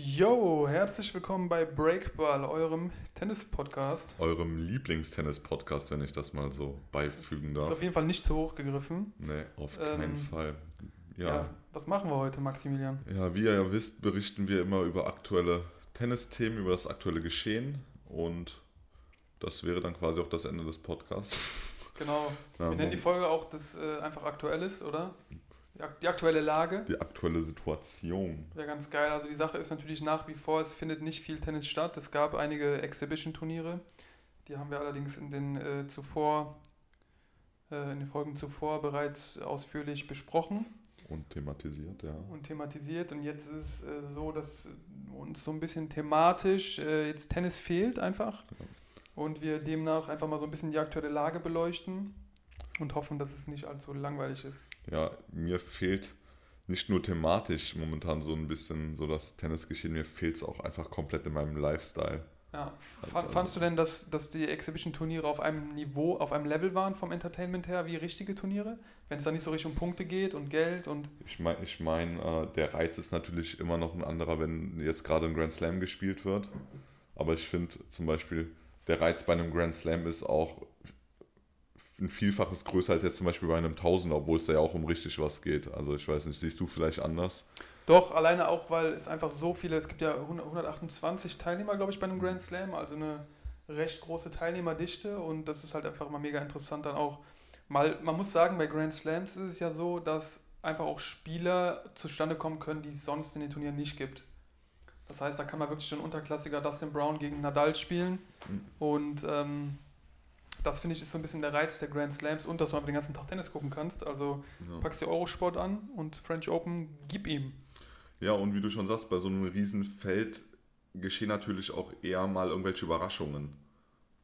Yo, herzlich willkommen bei Breakball, eurem Tennis-Podcast. Eurem Lieblingstennis-Podcast, wenn ich das mal so beifügen darf. Ist auf jeden Fall nicht zu hoch gegriffen. Nee, auf keinen Ähm, Fall. Ja. Ja. Was machen wir heute, Maximilian? ja, wie ihr ja wisst, berichten wir immer über aktuelle Tennisthemen, über das aktuelle Geschehen und das wäre dann quasi auch das Ende des Podcasts. Genau. Ja, Wir nennen die Folge auch das äh, einfach Aktuelles, oder? Die, ak die aktuelle Lage. die aktuelle Situation. Wäre ganz geil. Also die Sache ist natürlich nach wie vor, es findet nicht viel Tennis statt. Es gab einige Exhibition-Turniere. Die haben wir allerdings in den äh, zuvor, äh, in den Folgen zuvor bereits ausführlich besprochen. Und thematisiert, ja. und thematisiert. Und jetzt ist es äh, so, dass uns so ein bisschen thematisch äh, jetzt Tennis fehlt einfach. Und wir demnach einfach mal so ein bisschen die aktuelle Lage beleuchten und hoffen, dass es nicht allzu langweilig ist. Ja, mir fehlt nicht nur thematisch momentan so ein bisschen so das Tennisgeschehen, mir fehlt es auch einfach komplett in meinem Lifestyle. Ja. Fand, fandst du denn, dass, dass die Exhibition-Turniere auf einem Niveau, auf einem Level waren vom Entertainment her wie richtige Turniere? Wenn es da nicht so richtig um Punkte geht und Geld und. Ich meine, ich mein, äh, der Reiz ist natürlich immer noch ein anderer, wenn jetzt gerade ein Grand Slam gespielt wird. Aber ich finde zum Beispiel, der Reiz bei einem Grand Slam ist auch ein Vielfaches größer als jetzt zum Beispiel bei einem Tausender, obwohl es da ja auch um richtig was geht. Also ich weiß nicht, siehst du vielleicht anders? Doch, alleine auch, weil es einfach so viele, es gibt ja 100 128 Teilnehmer, glaube ich, bei einem Grand Slam, also eine recht große Teilnehmerdichte und das ist halt einfach mal mega interessant dann auch. Mal, man muss sagen, bei Grand Slams ist es ja so, dass einfach auch Spieler zustande kommen können, die es sonst in den Turnieren nicht gibt. Das heißt, da kann man wirklich den Unterklassiker Dustin Brown gegen Nadal spielen Mhm. und ähm, das finde ich ist so ein bisschen der Reiz der Grand Slams und dass du einfach den ganzen Tag Tennis gucken kannst. Also Ja. packst dir Eurosport an und French Open, gib ihm. ja, und wie du schon sagst, bei so einem riesen Feld geschehen natürlich auch eher mal irgendwelche Überraschungen.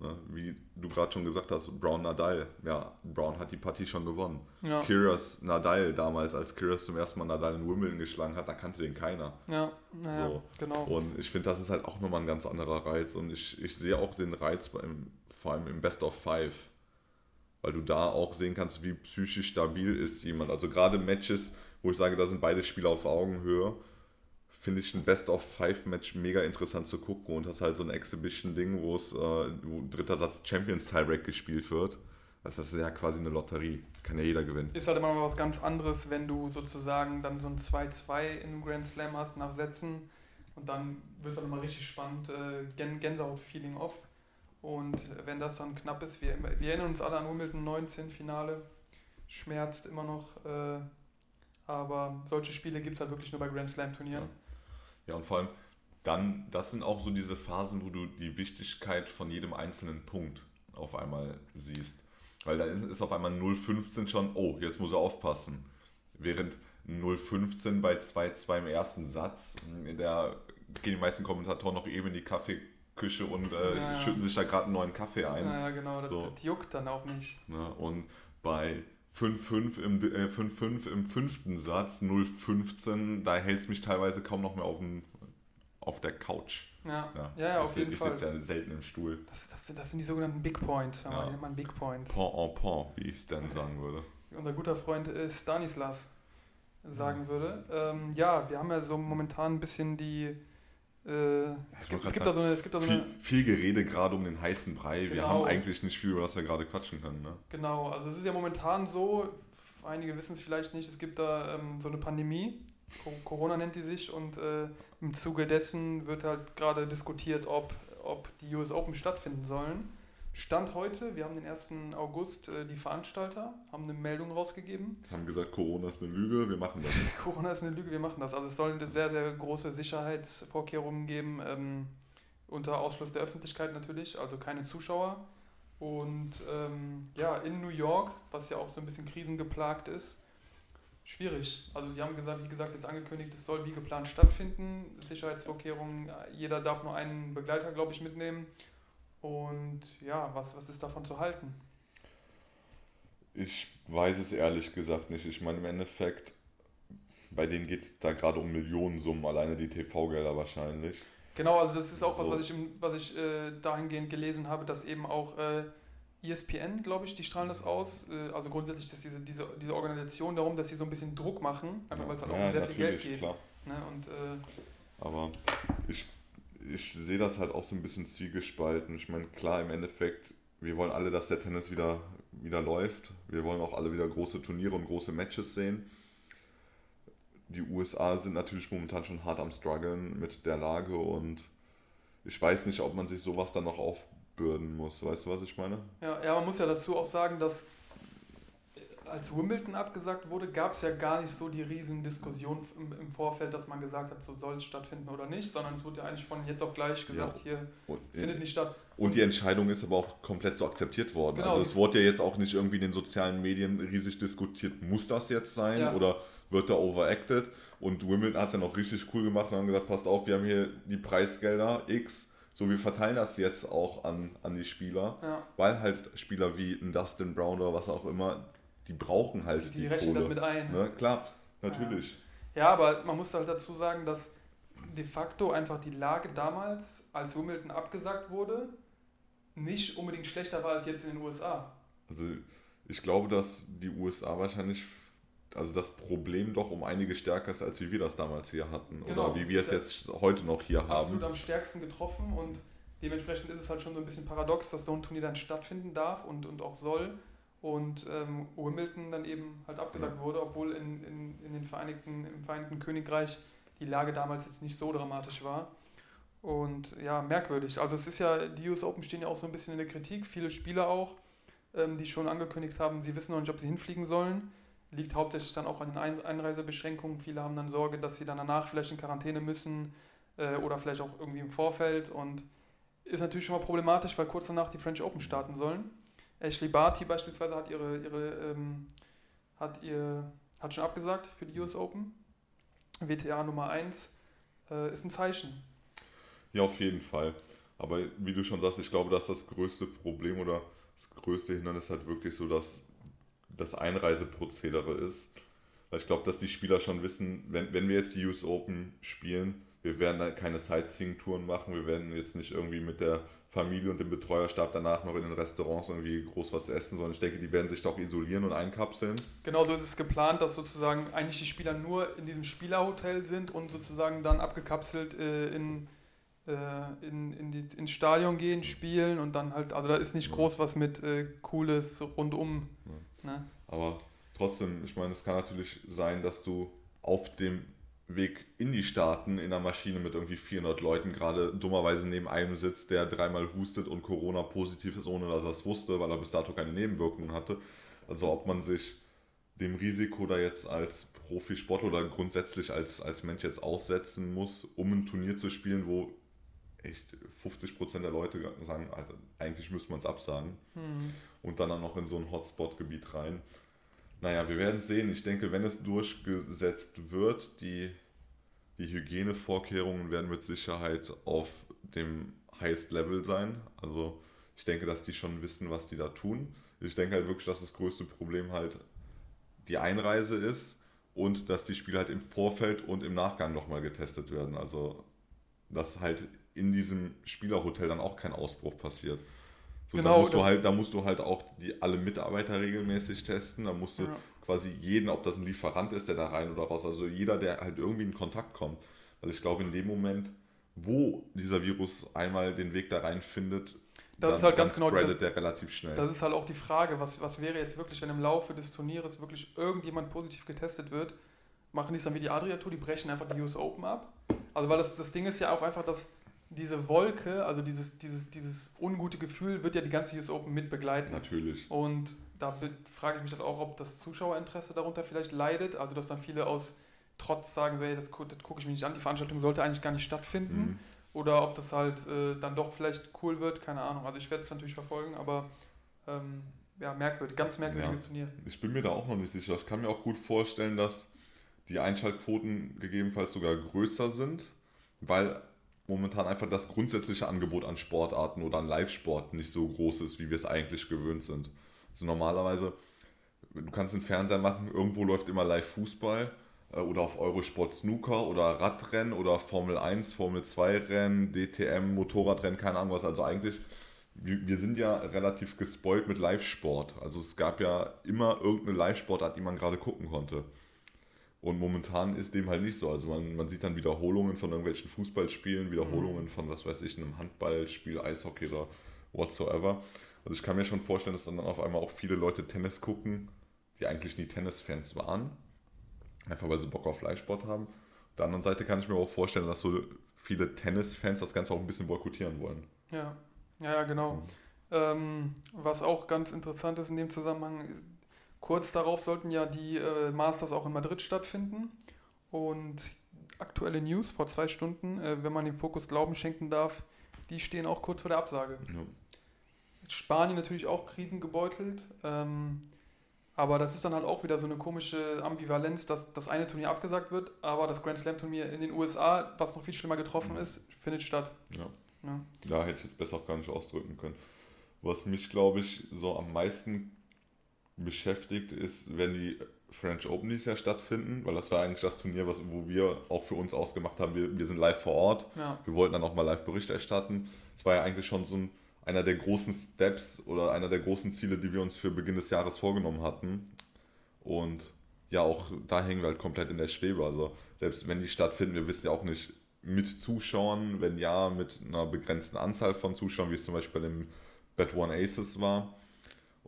Ne? Wie du gerade schon gesagt hast, Brown Nadal. Ja, Brown hat die Partie schon gewonnen. Ja. Kyrgios Nadal damals, als Kyrgios zum ersten Mal Nadal in Wimbledon geschlagen hat, da kannte den keiner. Ja, naja, So. genau. Und ich finde, das ist halt auch nochmal ein ganz anderer Reiz. Und ich, ich sehe auch den Reiz beim, vor allem im Best of Five. Weil du da auch sehen kannst, wie psychisch stabil ist jemand. Also gerade Matches, wo ich sage, da sind beide Spieler auf Augenhöhe, finde ich ein Best of Five Match mega interessant zu gucken. Und hast halt so ein Exhibition-Ding, wo es, äh, wo dritter Satz Champions Tiebreak gespielt wird. Das ist ja quasi eine Lotterie. Kann ja jeder gewinnen. Ist halt immer noch was ganz anderes, wenn du sozusagen dann so ein 2-2 in einem Grand Slam hast nach Sätzen und dann wird es dann immer richtig spannend, äh, Gän Gänsehaut-Feeling oft. Und wenn das dann knapp ist, wir, wir erinnern uns alle an Wimbledon 19 Finale, schmerzt immer noch, äh, aber solche Spiele gibt es halt wirklich nur bei Grand Slam-Turnieren. Ja, und vor allem dann, das sind auch so diese Phasen, wo du die Wichtigkeit von jedem einzelnen Punkt auf einmal siehst. Weil da ist, auf einmal 0,15 schon, oh, jetzt muss er aufpassen. Während 0,15 bei 2-2 im ersten Satz, da gehen die meisten Kommentatoren noch eben in die Kaffeeküche und äh, Ja, ja. schütten sich da gerade einen neuen Kaffee ein. Naja, genau, das, So. das juckt dann auch nicht. Ne? Und bei 5-5 im, äh, 5-5 im fünften Satz, 0-15, da hält es mich teilweise kaum noch mehr auf, dem, auf der Couch. Ja, Ja, ja, ja ich, auf jeden ich Fall. sitze ja selten im Stuhl. Das, das, sind- das sind die sogenannten Big Points, ja. Ja. die nennt man Big Points. Point en point, wie ich es dann sagen würde. unser guter Freund äh, Stanislas sagen würde. Ähm, ja, wir haben ja so momentan ein bisschen die. Äh, es, gibt, es, gibt so eine, es gibt da so Viel, eine. viel Gerede gerade um den heißen Brei. Wir Genau. haben eigentlich nicht viel, über das wir gerade quatschen können. Ne? Genau, also es ist ja momentan so, einige wissen es vielleicht nicht, es gibt da ähm, so eine Pandemie. Co- Corona nennt die sich und äh, im Zuge dessen wird halt gerade diskutiert, ob, ob die US Open stattfinden sollen. Stand heute, wir haben den 1. August, äh, die Veranstalter haben eine Meldung rausgegeben. Haben gesagt, Corona ist eine Lüge, wir machen das. Corona ist eine Lüge, wir machen das. Also es sollen sehr, sehr große Sicherheitsvorkehrungen geben, ähm, unter Ausschluss der Öffentlichkeit natürlich, also keine Zuschauer. Und ähm, ja, in New York, was ja auch so ein bisschen krisengeplagt ist, schwierig. Also sie haben gesagt, wie gesagt, jetzt angekündigt, es soll wie geplant stattfinden. Sicherheitsvorkehrungen, jeder darf nur einen Begleiter, glaube ich, mitnehmen. Und ja, was, was ist davon zu halten? Ich weiß es ehrlich gesagt nicht. Ich meine, im Endeffekt, bei denen geht es da gerade um Millionensummen, alleine die TV-Gelder wahrscheinlich. Genau, also das ist auch was, So. was ich, im, was ich äh, dahingehend gelesen habe, dass eben auch äh, ESPN, glaube ich, die strahlen das aus. Äh, also grundsätzlich, dass diese, diese, diese Organisation darum, dass sie so ein bisschen Druck machen, einfach weil es halt auch um sehr viel Geld geht. klar. Ne? Und äh, Aber ich, ich sehe das halt auch so ein bisschen zwiegespalten. Ich meine, klar, im Endeffekt, wir wollen alle, dass der Tennis wieder, wieder läuft. Wir wollen auch alle wieder große Turniere und große Matches sehen. Die USA sind natürlich momentan schon hart am struggeln mit der Lage und ich weiß nicht, ob man sich sowas dann noch aufbürden muss. Weißt du, was ich meine? Ja, ja man muss ja dazu auch sagen, dass als Wimbledon abgesagt wurde, gab es ja gar nicht so die riesen Diskussion im, im, Vorfeld, dass man gesagt hat, so soll es stattfinden oder nicht, sondern es wurde ja eigentlich von jetzt auf gleich gesagt, ja. hier und, findet nicht statt. Und die Entscheidung ist aber auch komplett so akzeptiert worden. Genau, also es wurde ja jetzt auch nicht irgendwie in den sozialen Medien riesig diskutiert, muss das jetzt sein ja. oder wird da overacted? Und Wimbledon hat es ja noch richtig cool gemacht und haben gesagt, passt auf, wir haben hier die Preisgelder X, so wir verteilen das jetzt auch an, an die Spieler, ja. weil halt Spieler wie ein Dustin Brown oder was auch immer, die brauchen halt die, die, die rechnen Kohle. das mit ein. Ne? Klar, natürlich. Ja. ja, aber man muss halt dazu sagen, dass de facto einfach die Lage damals, als Wimbledon abgesagt wurde, nicht unbedingt schlechter war als jetzt in den USA. Also ich glaube, dass die USA wahrscheinlich also das Problem doch um einige stärker ist, als wie wir das damals hier hatten. Genau, oder wie wir es jetzt heute noch hier absolut haben. Absolut am stärksten getroffen und dementsprechend ist es halt schon so ein bisschen paradox, dass so ein Turnier dann stattfinden darf und, und auch soll und ähm, Wimbledon dann eben halt abgesagt ja. wurde, obwohl in, in, in den Vereinigten, im Vereinigten Königreich die Lage damals jetzt nicht so dramatisch war. Und ja, merkwürdig. Also es ist ja, die US Open stehen ja auch so ein bisschen in der Kritik, viele Spieler auch, ähm, die schon angekündigt haben, sie wissen noch nicht, ob sie hinfliegen sollen. Liegt hauptsächlich dann auch an den Einreisebeschränkungen. Viele haben dann Sorge, dass sie dann danach vielleicht in Quarantäne müssen äh, oder vielleicht auch irgendwie im Vorfeld. Und ist natürlich schon mal problematisch, weil kurz danach die French Open starten sollen. Ashley Barty beispielsweise hat ihre, ihre ähm, hat ihr hat schon abgesagt für die US Open. WTA Nummer 1 äh, ist ein Zeichen. Ja, auf jeden Fall. Aber wie du schon sagst, ich glaube, dass das größte Problem oder das größte Hindernis halt wirklich so dass das Einreiseprozedere ist. Weil ich glaube, dass die Spieler schon wissen, wenn, wenn wir jetzt die US Open spielen, wir werden da keine Sightseeing-Touren machen, wir werden jetzt nicht irgendwie mit der Familie und dem Betreuerstab danach noch in den Restaurants irgendwie groß was essen, sondern ich denke, die werden sich doch isolieren und einkapseln. Genau so ist es geplant, dass sozusagen eigentlich die Spieler nur in diesem Spielerhotel sind und sozusagen dann abgekapselt äh, in, äh, in, in die, ins Stadion gehen, spielen und dann halt, also da ist nicht groß was mit äh, Cooles rundum. Ja. Ne? Aber trotzdem, ich meine, es kann natürlich sein, dass du auf dem Weg in die Staaten in einer Maschine mit irgendwie 400 Leuten gerade dummerweise neben einem sitzt, der dreimal hustet und Corona positiv ist, ohne dass er es wusste, weil er bis dato keine Nebenwirkungen hatte. Also ob man sich dem Risiko da jetzt als Profisportler oder grundsätzlich als, als Mensch jetzt aussetzen muss, um ein Turnier zu spielen, wo echt 50% der Leute sagen, Alter, eigentlich müsste man es absagen. Mhm. Und dann auch noch in so ein Hotspot-Gebiet rein. Naja, wir werden sehen. Ich denke, wenn es durchgesetzt wird, die, die Hygienevorkehrungen werden mit Sicherheit auf dem Highest Level sein. Also ich denke, dass die schon wissen, was die da tun. Ich denke halt wirklich, dass das größte Problem halt die Einreise ist und dass die Spiele halt im Vorfeld und im Nachgang nochmal getestet werden. Also dass halt in diesem Spielerhotel dann auch kein Ausbruch passiert. So, genau, da, musst du halt, da musst du halt auch die, alle Mitarbeiter regelmäßig testen. Da musst du ja. quasi jeden, ob das ein Lieferant ist, der da rein oder raus, also jeder, der halt irgendwie in Kontakt kommt. Weil ich glaube, in dem Moment, wo dieser Virus einmal den Weg da rein findet, das dann, ist halt ganz genau das, der relativ schnell. Das ist halt auch die Frage, was, was wäre jetzt wirklich, wenn im Laufe des Turnieres wirklich irgendjemand positiv getestet wird, machen die es dann wie die Adria Tour, die brechen einfach die US Open ab. Also weil das, das Ding ist ja auch einfach, dass diese Wolke, also dieses, dieses, dieses ungute Gefühl, wird ja die ganze US Open mit begleiten. Natürlich. Und da frage ich mich halt auch, ob das Zuschauerinteresse darunter vielleicht leidet. Also, dass dann viele aus Trotz sagen, so, hey, das, das gucke ich mir nicht an, die Veranstaltung sollte eigentlich gar nicht stattfinden. Mhm. Oder ob das halt äh, dann doch vielleicht cool wird, keine Ahnung. Also, ich werde es natürlich verfolgen, aber ähm, ja, merkwürdig, ganz merkwürdiges ja, Turnier. Ich bin mir da auch noch nicht sicher. Ich kann mir auch gut vorstellen, dass die Einschaltquoten gegebenenfalls sogar größer sind, weil momentan einfach das grundsätzliche Angebot an Sportarten oder an Live-Sport nicht so groß ist, wie wir es eigentlich gewöhnt sind. Also normalerweise, du kannst einen Fernseher machen, irgendwo läuft immer Live-Fußball äh, oder auf Eurosport Snooker oder Radrennen oder Formel 1, Formel 2 Rennen, DTM, Motorradrennen, keine Ahnung was. Also eigentlich, wir sind ja relativ gespoilt mit Live-Sport. Also es gab ja immer irgendeine Live-Sportart, die man gerade gucken konnte. Und momentan ist dem halt nicht so. Also man, man sieht dann Wiederholungen von irgendwelchen Fußballspielen, Wiederholungen mhm. von, was weiß ich, einem Handballspiel, Eishockey oder whatsoever. Also ich kann mir schon vorstellen, dass dann auf einmal auch viele Leute Tennis gucken, die eigentlich nie Tennisfans waren. Einfach weil sie Bock auf Fleischsport haben. Auf der anderen Seite kann ich mir auch vorstellen, dass so viele Tennisfans das Ganze auch ein bisschen boykottieren wollen. Ja, ja, genau. Mhm. Ähm, was auch ganz interessant ist in dem Zusammenhang, kurz darauf sollten ja die äh, Masters auch in Madrid stattfinden. Und aktuelle News vor zwei Stunden, äh, wenn man dem Fokus Glauben schenken darf, die stehen auch kurz vor der Absage. Ja. Spanien natürlich auch krisengebeutelt. Ähm, aber das ist dann halt auch wieder so eine komische Ambivalenz, dass das eine Turnier abgesagt wird, aber das Grand Slam Turnier in den USA, was noch viel schlimmer getroffen ist, findet statt. Ja. ja. Da hätte ich jetzt besser auch gar nicht ausdrücken können. Was mich, glaube ich, so am meisten beschäftigt, ist, wenn die French Open dieses Jahr stattfinden, weil das war eigentlich das Turnier, was, wo wir auch für uns ausgemacht haben, wir, wir sind live vor Ort. Ja. Wir wollten dann auch mal live Bericht erstatten. Es war ja eigentlich schon so ein einer der großen Steps oder einer der großen Ziele, die wir uns für Beginn des Jahres vorgenommen hatten. Und ja, auch da hängen wir halt komplett in der Schwebe. Also selbst wenn die stattfinden, wir wissen ja auch nicht mit Zuschauern, wenn ja, mit einer begrenzten Anzahl von Zuschauern, wie es zum Beispiel bei dem Bad One Aces war.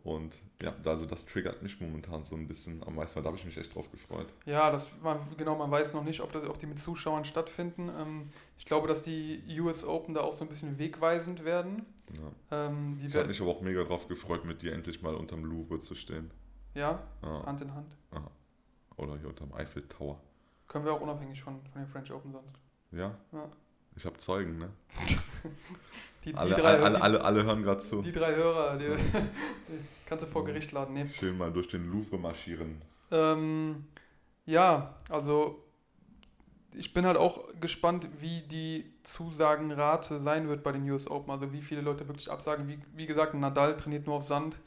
Und ja, also das triggert mich momentan so ein bisschen am meisten, weil da habe ich mich echt drauf gefreut. Ja, das man, genau, man weiß noch nicht, ob, das, ob die mit Zuschauern stattfinden. Ähm, ich glaube, dass die US Open da auch so ein bisschen wegweisend werden. Ja. Ähm, ich habe mich aber auch mega drauf gefreut, mit dir endlich mal unterm Louvre zu stehen. Ja, ja. Hand in Hand. Aha. Oder hier unterm Eiffel Tower. Können wir auch unabhängig von, von den French Open sonst. Ja? Ja. Ich habe Zeugen, ne? die, die alle, drei, alle, alle, alle, hören gerade zu. Die drei Hörer, die, die kannst du vor Gericht laden. Nee. Schön mal durch den Louvre marschieren. Ähm, ja, also ich bin halt auch gespannt, wie die Zusagenrate sein wird bei den US Open. Also wie viele Leute wirklich absagen. Wie, wie gesagt, Nadal trainiert nur auf Sand,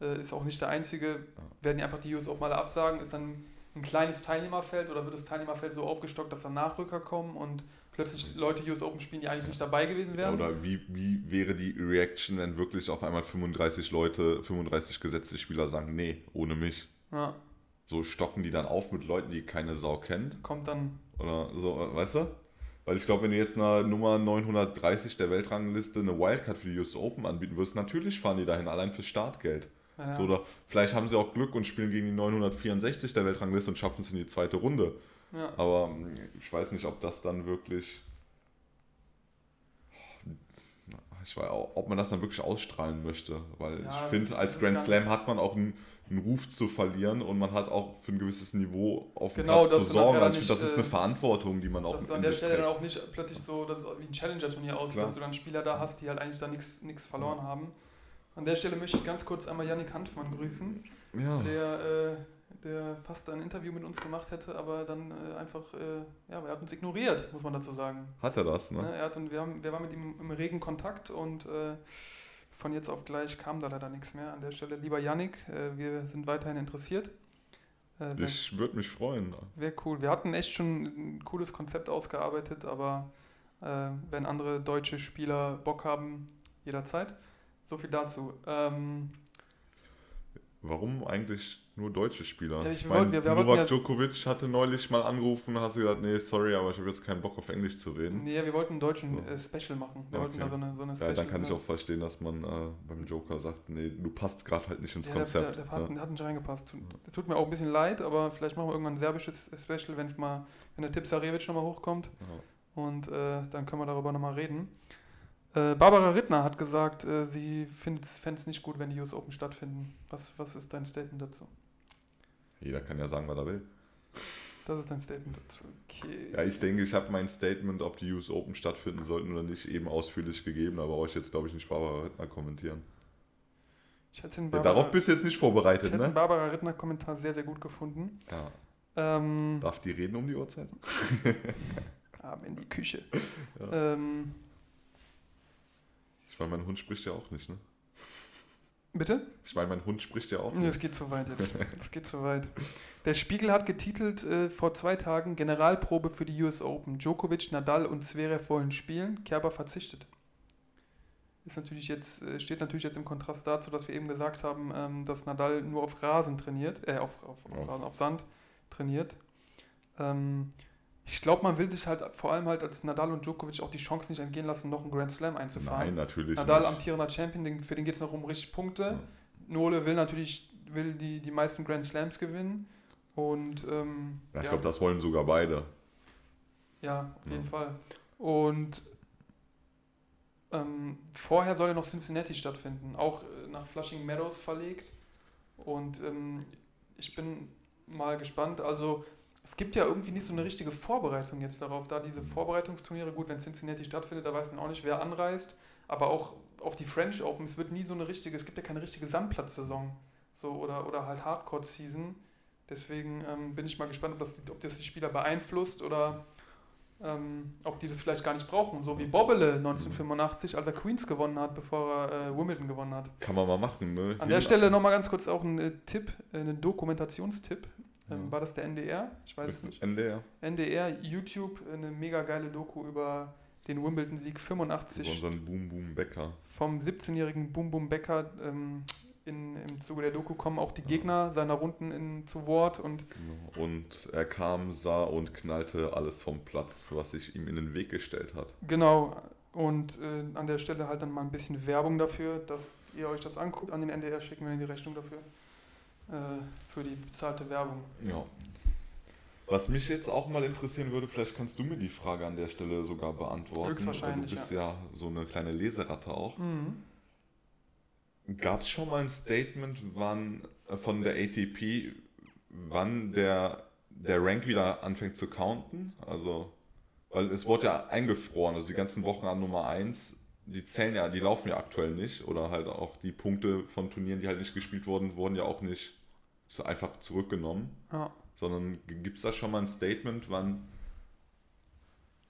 äh, ist auch nicht der Einzige. Werden die einfach die US Open alle absagen? Ist dann ein kleines Teilnehmerfeld oder wird das Teilnehmerfeld so aufgestockt, dass dann Nachrücker kommen und plötzlich Leute US Open spielen, die eigentlich nicht dabei gewesen wären? Oder wie, wie wäre die Reaction, wenn wirklich auf einmal 35 Leute, 35 gesetzte Spieler sagen, nee, ohne mich? Ja. So stocken die dann auf mit Leuten, die keine Sau kennt. Kommt dann. Oder so, weißt du? Weil ich glaube, wenn du jetzt einer Nummer 930 der Weltrangliste eine Wildcard für die US Open anbieten würdest, natürlich fahren die dahin, allein fürs Startgeld. Ja. So, oder vielleicht haben sie auch Glück und spielen gegen die 964 der Weltrangliste und schaffen es in die zweite Runde. Ja. Aber hm, ich weiß nicht, ob das dann wirklich. Ich weiß auch, ob man das dann wirklich ausstrahlen möchte. Weil ja, ich finde, als Grand Slam hat man auch einen, einen, Ruf zu verlieren und man hat auch für ein gewisses Niveau auf dem genau, Platz zu sorgen. Also nicht, das ist eine äh, Verantwortung, die man auch Dass du an der Stelle dann auch nicht plötzlich so dass wie ein Challenger-Turnier aussieht, dass du dann Spieler da hast, die halt eigentlich da nichts verloren haben. An der Stelle möchte ich ganz kurz einmal Yannick Hanfmann grüßen, ja. der, äh, der fast ein Interview mit uns gemacht hätte, aber dann äh, einfach, äh, ja, er hat uns ignoriert, muss man dazu sagen. Hat er das, ne? er hat, und wir, haben, wir waren mit ihm im regen Kontakt und äh, von jetzt auf gleich kam da leider nichts mehr. An der Stelle, lieber Yannick, äh, wir sind weiterhin interessiert. Äh, ich würde mich freuen. Wäre cool. Wir hatten echt schon ein cooles Konzept ausgearbeitet, aber wenn andere deutsche Spieler Bock haben, jederzeit. So viel dazu. Ähm, Warum eigentlich nur deutsche Spieler? Ja, ich ich mein, wir, wir Novak ja, Djokovic hatte neulich mal angerufen, hast du gesagt, nee, sorry, aber ich habe jetzt keinen Bock auf Englisch zu reden. Nee, wir wollten einen deutschen so. äh, Special machen. Wir okay. wollten da so eine, so eine Special. Ja, dann kann ich auch verstehen, dass man äh, beim Joker sagt, nee, du passt gerade halt nicht ins ja, Konzept. Der, der, der, hat, hat, nicht reingepasst. Tut, tut, mir auch ein bisschen leid, aber vielleicht machen wir irgendwann ein serbisches Special, wenn es mal, wenn der Tipsarevic nochmal hochkommt. Und äh, dann können wir darüber nochmal reden. Äh, Barbara Rittner hat gesagt, äh, sie fände es nicht gut, wenn die US Open stattfinden. Was, was ist dein Statement dazu? Jeder kann ja sagen, was er will. Das ist dein Statement dazu. Okay. Ja, ich denke, ich habe mein Statement, ob die US Open stattfinden sollten oder nicht, eben ausführlich gegeben, aber brauche ich jetzt, glaube ich, nicht Barbara Rittner kommentieren. Barbara, ja, darauf bist du jetzt nicht vorbereitet, ich hätte ne? den Barbara Rittner Kommentar sehr, sehr gut gefunden. Ja. Ähm, Darf die reden um die Uhrzeit? Ab in die Küche. Ja. Ähm, ich meine, mein Hund spricht ja auch nicht, ne? Bitte? Ich meine, mein Hund spricht ja auch nicht. Das geht zu weit jetzt. Das geht zu weit. Der Spiegel hat getitelt äh, vor zwei Tagen Generalprobe für die US Open. Djokovic, Nadal und Zverev wollen spielen. Kerber verzichtet. Ist natürlich jetzt, äh, steht natürlich jetzt im Kontrast dazu, dass wir eben gesagt haben, ähm, dass Nadal nur auf Rasen trainiert, äh, auf, auf, auf, Rasen, auf Sand trainiert. Ähm, ich glaube, man will sich halt vor allem halt als Nadal und Djokovic auch die Chance nicht entgehen lassen, noch einen Grand Slam einzufahren. Nein, natürlich Nadal nicht. amtierender Champion, für den geht es noch um richtig Punkte. Ja. Nole will natürlich will die, die meisten Grand Slams gewinnen. Und ähm, Ja, ich glaube, das wollen sogar beide. Ja, auf jeden Ja. Fall. Und ähm, vorher soll ja noch Cincinnati stattfinden, auch äh, nach Flushing Meadows verlegt. Und ähm, ich bin mal gespannt. Also es gibt ja irgendwie nicht so eine richtige Vorbereitung jetzt darauf, da diese Vorbereitungsturniere, gut, wenn Cincinnati stattfindet, da weiß man auch nicht, wer anreist, aber auch auf die French Open, es wird nie so eine richtige, es gibt ja keine richtige Sandplatzsaison so, oder, oder halt Hardcore-Season. Deswegen ähm, bin ich mal gespannt, ob das, ob das die Spieler beeinflusst oder ähm, ob die das vielleicht gar nicht brauchen. So wie Bobbele 1985, als er Queens gewonnen hat, bevor er äh, Wimbledon gewonnen hat. Kann man mal machen, ne? An der Stelle nochmal ganz kurz auch ein äh, Tipp, äh, ein Dokumentationstipp. Ähm, Ja. War das der NDR? Ich weiß es nicht. NDR. NDR, YouTube, eine mega geile Doku über den Wimbledon-Sieg Über 85 unseren Boom Boom Bäcker. vom 17-jährigen Bum Bum Becker. Ähm, in, Im Zuge der Doku kommen auch die Gegner seiner Runden in, zu Wort und Genau. Und er kam, sah und knallte alles vom Platz, was sich ihm in den Weg gestellt hat. Genau, und äh, an der Stelle halt dann mal ein bisschen Werbung dafür, dass ihr euch das anguckt. An den NDR schicken wir die Rechnung dafür. Äh, für die bezahlte Werbung. Ja. Was mich jetzt auch mal interessieren würde, vielleicht kannst du mir die Frage an der Stelle sogar beantworten. Höchstwahrscheinlich, Du bist ja. so eine kleine Leseratte auch. Mhm. Gab es schon mal ein Statement wann, äh, von der ATP, wann der, der Rank wieder anfängt zu counten? Also, weil es wurde ja eingefroren, also die ganzen Wochen an Nummer 1, die zählen ja, die laufen ja aktuell nicht. Oder halt auch die Punkte von Turnieren, die halt nicht gespielt wurden, wurden ja auch nicht zu, einfach zurückgenommen. Ja. Sondern gibt es da schon mal ein Statement, wann.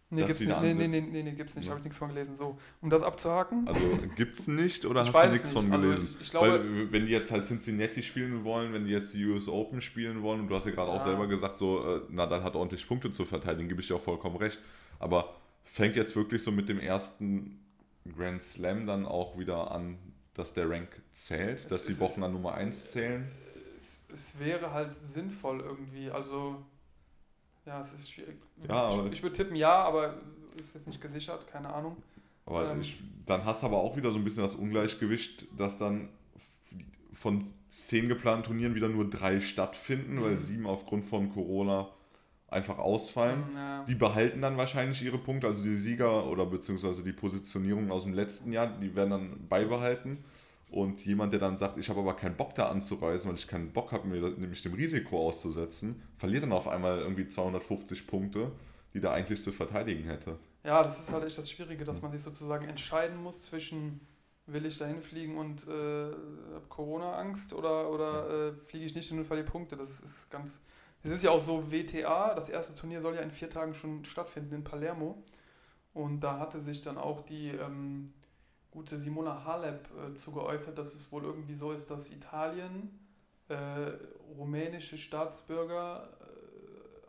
Nee, gibt's nicht, nee, nee, nee, nee, nee, gibt's nicht, Ja. habe ich nichts von gelesen. So, um das abzuhaken. Also gibt es nicht oder Ich hast du nichts nicht. von Also gelesen? ich- ich glaube- Weil wenn die jetzt halt Cincinnati spielen wollen, wenn die jetzt die US Open spielen wollen, und du hast ja gerade auch Ja. selber gesagt, so, äh, Nadal hat ordentlich Punkte zu verteidigen, gebe ich dir auch vollkommen recht. Aber fängt jetzt wirklich so mit dem ersten Grand Slam dann auch wieder an, dass der Rank zählt, Es- dass die Wochen an Nummer 1 zählen? es, es wäre halt sinnvoll irgendwie. Also, ja, es ist schwierig. Ja, ich ich würde tippen ja, aber ist jetzt nicht gesichert, keine Ahnung. Aber Ähm. ich, dann hast du aber auch wieder so ein bisschen das Ungleichgewicht, dass dann von zehn geplanten Turnieren wieder nur drei stattfinden, weil Mhm. sieben aufgrund von Corona einfach ausfallen. Ja. Die behalten dann wahrscheinlich ihre Punkte, also die Sieger oder beziehungsweise die Positionierungen aus dem letzten Jahr, die werden dann beibehalten. Und jemand, der dann sagt, ich habe aber keinen Bock da anzureisen, weil ich keinen Bock habe, mir nämlich dem Risiko auszusetzen, verliert dann auf einmal irgendwie 250 Punkte, die da eigentlich zu verteidigen hätte. Ja, das ist halt echt das Schwierige, dass man sich sozusagen entscheiden muss zwischen will ich dahin fliegen und äh, hab Corona-Angst oder, oder äh, fliege ich nicht und verliere Punkte. Das ist ganz. Es ist ja auch so WTA, das erste Turnier soll ja in vier Tagen schon stattfinden in Palermo. Und da hatte sich dann auch die ähm, gute Simona Halep äh, zu geäußert, dass es wohl irgendwie so ist, dass Italien äh, rumänische Staatsbürger,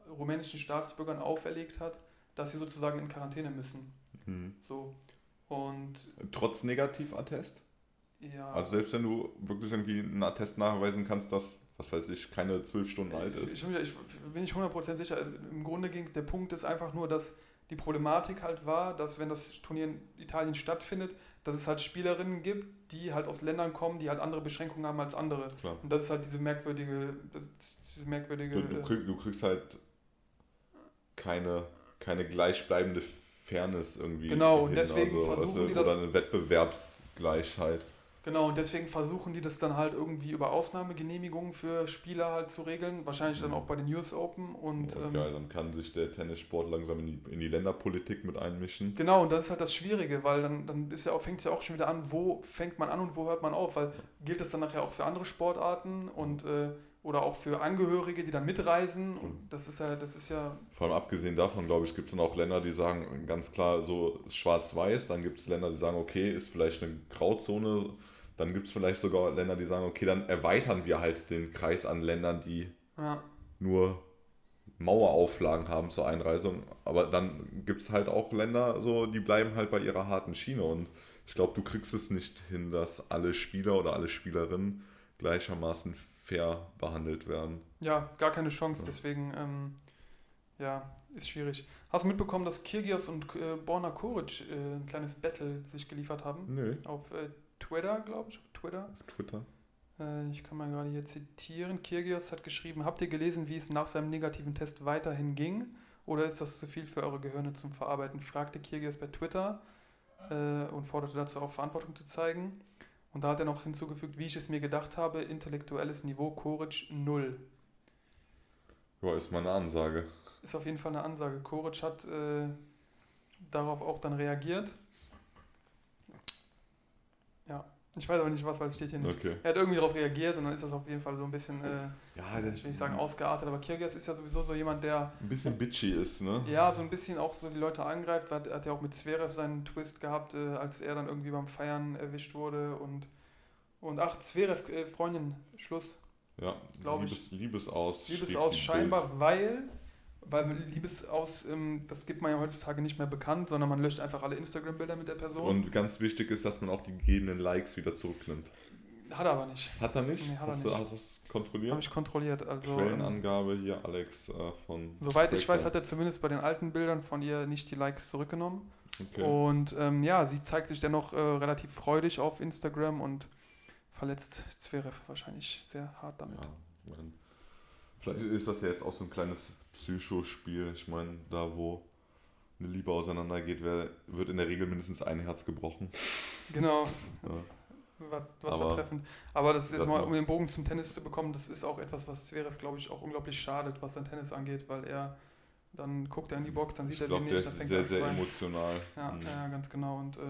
äh, rumänischen Staatsbürgern auferlegt hat, dass sie sozusagen in Quarantäne müssen. Hm. So. Und Trotz Negativattest? ja. Also selbst wenn du wirklich irgendwie einen Attest nachweisen kannst, dass, was weiß ich, keine zwölf Stunden alt ich, ist. ich, bin mir- ich bin nicht 100% sicher. Im Grunde ging es, der Punkt ist einfach nur, dass die Problematik halt war, dass wenn das Turnier in Italien stattfindet, dass es halt Spielerinnen gibt, die halt aus Ländern kommen, die halt andere Beschränkungen haben als andere. Klar. Und das ist halt diese merkwürdige, das, diese merkwürdige. Du, du, krieg, du kriegst halt keine, keine gleichbleibende Fairness irgendwie. Genau, und deswegen versuchen weißt du, die das- Oder eine Wettbewerbsgleichheit. Genau, und deswegen versuchen die das dann halt irgendwie über Ausnahmegenehmigungen für Spieler halt zu regeln. Wahrscheinlich dann auch bei den US Open. Und, ähm, ja, dann kann sich der Tennissport langsam in die, in die Länderpolitik mit einmischen. Genau, und das ist halt das Schwierige, weil dann, dann ist ja auch, fängt es ja auch schon wieder an, wo fängt man an und wo hört man auf, weil gilt das dann nachher auch für andere Sportarten und äh, oder auch für Angehörige, die dann mitreisen und das ist ja, das ist ja, Vor allem abgesehen davon, glaube ich, gibt es dann auch Länder, die sagen ganz klar so ist schwarz-weiß. Dann gibt es Länder, die sagen, okay, ist vielleicht eine Grauzone. Dann gibt es vielleicht sogar Länder, die sagen, okay, dann erweitern wir halt den Kreis an Ländern, die ja, nur Mauerauflagen haben zur Einreisung. Aber dann gibt es halt auch Länder, so, die bleiben halt bei ihrer harten Schiene. Und ich glaube, du kriegst es nicht hin, dass alle Spieler oder alle Spielerinnen gleichermaßen fair behandelt werden. ja, gar keine Chance. Deswegen, ähm, ja, ist schwierig. Hast du mitbekommen, dass Kirgios und äh, Borna Koric äh, ein kleines Battle sich geliefert haben? Nö. Auf äh, Twitter, glaube ich, auf Twitter. Auf Twitter. Äh, ich kann mal gerade hier zitieren. Kirgios hat geschrieben, habt ihr gelesen, wie es nach seinem negativen Test weiterhin ging? Oder ist das zu viel für eure Gehirne zum Verarbeiten? Fragte Kirgios bei Twitter äh, und forderte dazu auf, Verantwortung zu zeigen. Und da hat er noch hinzugefügt, wie ich es mir gedacht habe, intellektuelles Niveau Koric 0. Ja, ist mal eine Ansage. Ist auf jeden Fall eine Ansage. Koric hat äh, darauf auch dann reagiert. Ja, ich weiß aber nicht was, weil es steht hier nicht. Okay. Er hat irgendwie darauf reagiert und dann ist das auf jeden Fall so ein bisschen, äh, Ja, ich will nicht sagen ausgeartet, aber Kirgios ist ja sowieso so jemand, der ein bisschen bitchy ist, ne? ja so ein bisschen auch so die Leute angreift. Hat, hat ja auch mit Zverev seinen Twist gehabt, äh, als er dann irgendwie beim Feiern erwischt wurde und und ach, Zverev, äh, Freundin, Schluss. Ja, Glaub ich. Liebes. Liebesaus schrieb die scheinbar, weil, weil Liebesaus, ähm, das gibt man ja heutzutage nicht mehr bekannt, sondern man löscht einfach alle Instagram-Bilder mit der. Person. Und ganz wichtig ist, dass man auch die gegebenen Likes wieder zurücknimmt. Hat er aber nicht. Hat er nicht? Nee, hat er hast, nicht. Du, hast du das kontrolliert? Habe ich kontrolliert. Also, Quellenangabe hier, Alex äh, von. soweit ich weiß, Tracker. hat er zumindest bei den alten Bildern von ihr nicht die Likes zurückgenommen. Okay. Und ähm, ja, sie zeigt sich dennoch äh, relativ freudig auf Instagram und verletzt Zverev wahrscheinlich sehr hart damit. Ja, vielleicht ist das ja jetzt auch so ein kleines Psychospiel. Ich meine, da wo eine Liebe auseinandergeht, wer, wird in der Regel mindestens ein Herz gebrochen. Genau. Ja. Was, was Aber- vertreffend. Aber das ist jetzt Das mal, um den Bogen zum Tennis zu bekommen, das ist auch etwas, was Zverev, glaube ich, auch unglaublich schadet, was sein Tennis angeht, weil er dann guckt er in die Box, dann sieht Ich er glaube, den nicht, dann ist fängt sehr, er sehr weinen. emotional. Ja, Mhm. ja, ganz genau. Und äh,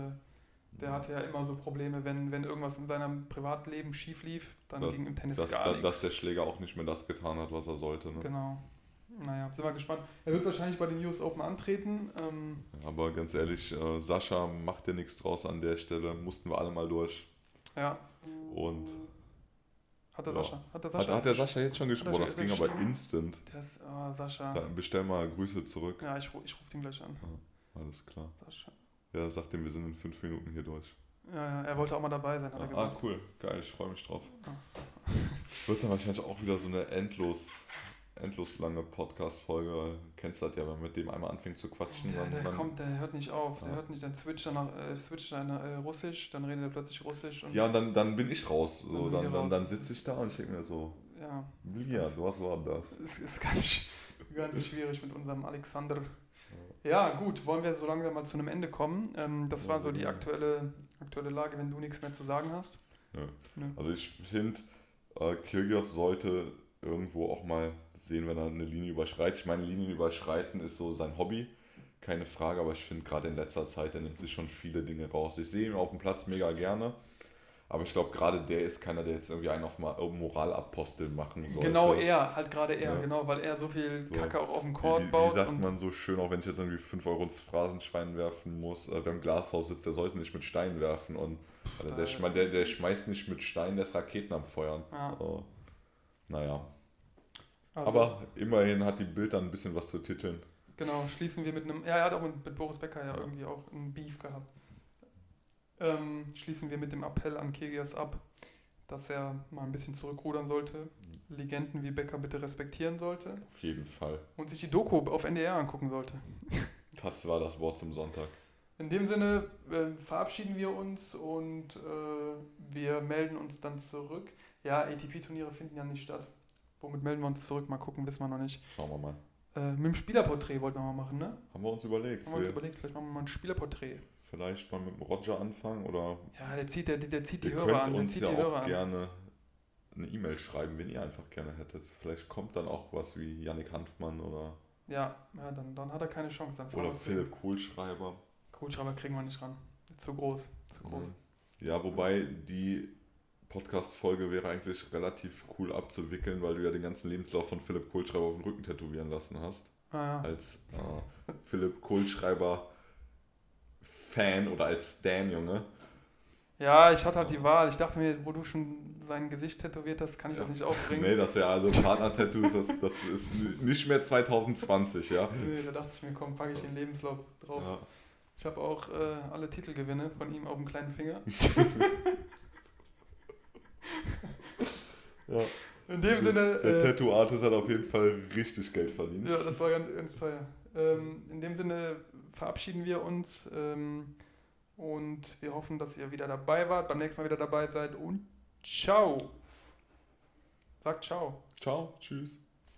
der hatte ja immer so Probleme, wenn, wenn irgendwas in seinem Privatleben schief lief, dann Das- ging im Tennis dass, gar nichts. dass der Schläger auch nicht mehr das getan hat, was er sollte. Ne? Genau. Naja, sind wir gespannt. Er wird wahrscheinlich bei den US Open antreten. Ähm, Aber ganz ehrlich, äh, Sascha macht ja nichts draus an der Stelle. Mussten wir alle mal durch. ja. Und Hat der Ja. Sascha? Hat der hat, Sascha? hat der Sascha jetzt schon Hat gesprochen? Das ging hat er aber instant. Der ist, ah, Sascha. Dann bestell mal Grüße zurück. Ja, ich, ich rufe ihn gleich an. Alles klar. Sascha. Ja, sagt ihm, wir sind in fünf Minuten hier durch. Ja, ja, er wollte auch mal dabei sein, hat er Ah, gesagt. cool. Geil, ich freue mich drauf. Ah. Wird dann wahrscheinlich auch wieder so eine endlos, endlos lange Podcast-Folge. Kennst du das ja, wenn man mit dem einmal anfängt zu quatschen. Der, dann, der dann, kommt, der hört nicht auf. Der Ja. hört nicht, dann switcht er nach, äh, switcht er nach äh, Russisch, dann redet er plötzlich Russisch. Und, ja, und dann, dann bin ich raus. Dann So, dann dann, raus. dann sitze ich da und ich denke mir so, ja. ja, was war das? Es ist ganz, ganz schwierig mit unserem Alexander. Ja, gut, wollen wir so langsam mal zu einem Ende kommen. Ähm, das Ja, war so die aktuelle, aktuelle Lage, wenn du nichts mehr zu sagen hast. Ja. Nö. Also ich finde, äh, Kyrgios sollte irgendwo auch mal sehen, wenn er eine Linie überschreitet. Ich meine, Linien überschreiten ist so sein Hobby, keine Frage, aber ich finde gerade in letzter Zeit, er nimmt sich schon viele Dinge raus. Ich sehe ihn auf dem Platz mega gerne, aber ich glaube, gerade der ist keiner, der jetzt irgendwie einen auf Moralapostel machen sollte. Genau er, halt gerade er, Ja. genau, weil er so viel So. Kacke auch auf dem Wie, Court wie, wie baut. sagt man so schön, auch wenn ich jetzt irgendwie 5 Euro ins Phrasenschwein werfen muss, äh, wer im Glashaus sitzt, der sollte nicht mit Steinen werfen und also der, der, der schmeißt nicht mit Steinen, der ist Raketen am Feuern. Ja. So. Naja, also, aber immerhin hat die Bild dann ein bisschen was zu titeln. Genau, schließen wir mit einem. Ja, er hat auch mit, mit Boris Becker ja irgendwie auch einen Beef gehabt. Ähm, schließen wir mit dem Appell an Kegias ab, dass er mal ein bisschen zurückrudern sollte, Legenden wie Becker bitte respektieren sollte Auf jeden Fall. und sich die Doku auf NDR angucken sollte. Das war das Wort zum Sonntag. In dem Sinne äh, verabschieden wir uns und äh, wir melden uns dann zurück. Ja, ATP-Turniere finden ja nicht statt. Womit melden wir uns zurück? Mal gucken, wissen wir noch nicht. Schauen wir mal. Äh, mit dem Spielerporträt wollten wir mal machen, ne? Haben wir uns überlegt. Haben wir uns überlegt, vielleicht machen wir mal ein Spielerporträt. vielleicht mal mit dem Roger anfangen oder Ja, der zieht, der, der zieht die Hörer an. Der uns zieht ja die Hörer auch an. gerne eine E-Mail schreiben, wenn ihr einfach gerne hättet. Vielleicht kommt dann auch was wie Yannick Hanfmann oder, Ja, ja dann, dann hat er keine Chance. Dann oder Philipp Kohlschreiber. Kugelschreiber kriegen wir nicht ran. Zu groß. Zu groß. Ja, wobei die Podcast-Folge wäre eigentlich relativ cool abzuwickeln, weil du ja den ganzen Lebenslauf von Philipp Kohlschreiber auf den Rücken tätowieren lassen hast. Ah, ja. Als äh, Philipp Kohlschreiber Fan oder als Stan, Junge. ja, ich hatte halt die Wahl. Ich dachte mir, wo du schon sein Gesicht tätowiert hast, kann ich das Ja. nicht aufbringen. Nee, das ist ja also Partner-Tattoos, das, das ist nicht mehr 2020, ja. Nee, da dachte ich mir, komm, packe ich den Lebenslauf drauf. ja. Ich habe auch äh, alle Titelgewinne von ihm auf dem kleinen Finger. Ja. In dem Sinne. Der äh, Tattoo-Artist hat auf jeden Fall richtig Geld verdient. Ja, das war ganz, ganz teuer. Ähm, in dem Sinne verabschieden wir uns ähm, und wir hoffen, dass ihr wieder dabei wart, beim nächsten Mal wieder dabei seid und ciao. Sagt ciao. Ciao, tschüss.